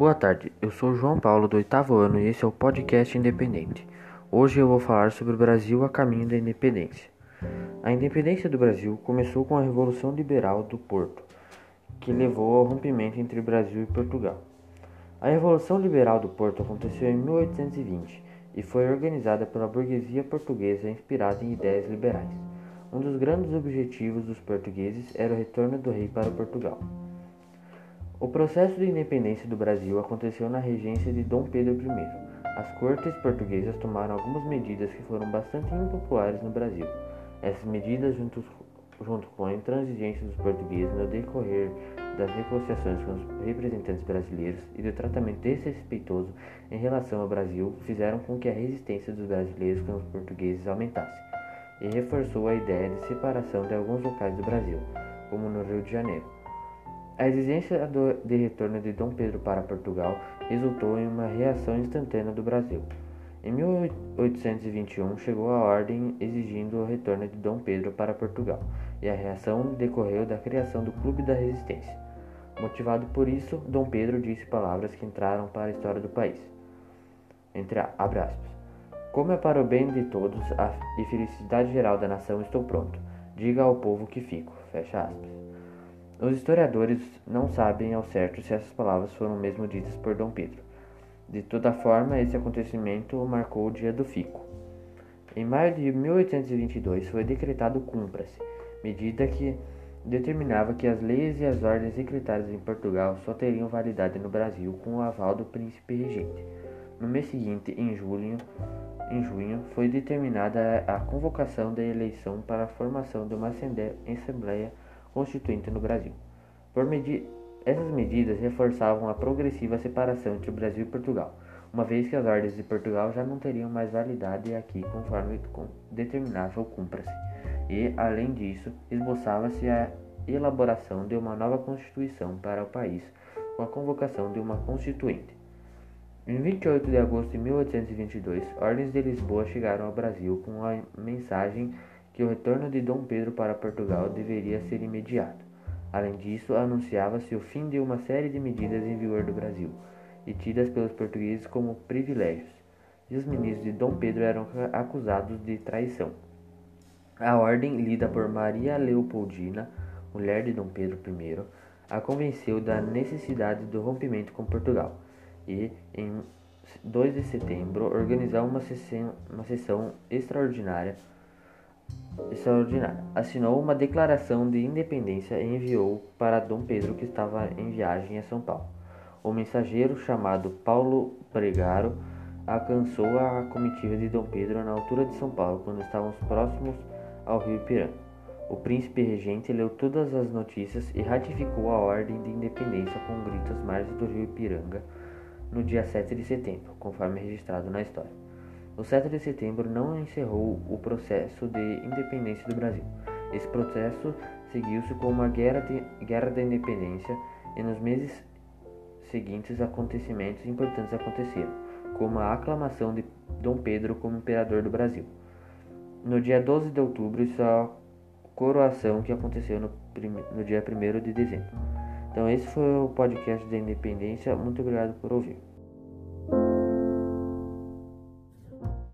Boa tarde, eu sou João Paulo do oitavo ano e esse é o podcast Independente. Hoje eu vou falar sobre o Brasil a caminho da independência. A independência do Brasil começou com a Revolução Liberal do Porto, que levou ao rompimento entre Brasil e Portugal. A Revolução Liberal do Porto aconteceu em 1820 e foi organizada pela burguesia portuguesa inspirada em ideias liberais. Um dos grandes objetivos dos portugueses era o retorno do rei para Portugal. O processo de independência do Brasil aconteceu na regência de Dom Pedro I. As cortes portuguesas tomaram algumas medidas que foram bastante impopulares no Brasil. Essas medidas, junto, com a intransigência dos portugueses no decorrer das negociações com os representantes brasileiros e do tratamento desrespeitoso em relação ao Brasil, fizeram com que a resistência dos brasileiros com os portugueses aumentasse e reforçou a ideia de separação de alguns locais do Brasil, como no Rio de Janeiro. A exigência de retorno de Dom Pedro para Portugal resultou em uma reação instantânea do Brasil. Em 1821 chegou a ordem exigindo o retorno de Dom Pedro para Portugal, e a reação decorreu da criação do Clube da Resistência. Motivado por isso, Dom Pedro disse palavras que entraram para a história do país. Entre aspas. Como é para o bem de todos e felicidade geral da nação, estou pronto. Diga ao povo que fico. Fecha aspas. Os historiadores não sabem ao certo se essas palavras foram mesmo ditas por Dom Pedro. De toda forma, esse acontecimento marcou o dia do fico. Em maio de 1822 foi decretado Cumpra-se, medida que determinava que as leis e as ordens decretadas em Portugal só teriam validade no Brasil com o aval do príncipe regente. No mês seguinte, em julho, em junho, foi determinada a convocação da eleição para a formação de uma assembleia constituinte no Brasil. Medi essas medidas reforçavam a progressiva separação entre o Brasil e Portugal, uma vez que as ordens de Portugal já não teriam mais validade aqui conforme determinava o cumpra-se. E, além disso, esboçava-se a elaboração de uma nova constituição para o país, com a convocação de uma constituinte. Em 28 de agosto de 1822, ordens de Lisboa chegaram ao Brasil com a mensagem que o retorno de Dom Pedro para Portugal deveria ser imediato. Além disso, anunciava-se o fim de uma série de medidas em vigor do Brasil e tidas pelos portugueses como privilégios, e os ministros de Dom Pedro eram acusados de traição. A ordem, lida por Maria Leopoldina, mulher de Dom Pedro I, a convenceu da necessidade do rompimento com Portugal e, em 2 de setembro, organizou uma sessão, uma sessão extraordinária extraordinária. Assinou uma declaração de independência e enviou para Dom Pedro, que estava em viagem a São Paulo. O mensageiro, chamado Paulo Bregaro, alcançou a comitiva de Dom Pedro na altura de São Paulo, quando estavam próximos ao rio Ipiranga. O príncipe regente leu todas as notícias e ratificou a ordem de independência com gritos às margens do rio Ipiranga no dia 7 de setembro, conforme registrado na história. O 7 de setembro não encerrou o processo de independência do Brasil. Esse processo seguiu-se com uma guerra, de, guerra da independência e nos meses seguintes acontecimentos importantes aconteceram, como a aclamação de Dom Pedro como imperador do Brasil. No dia 12 de outubro, sua coroação que aconteceu no, no dia 1 de dezembro. Então esse foi o podcast da Independência. Muito obrigado por ouvir.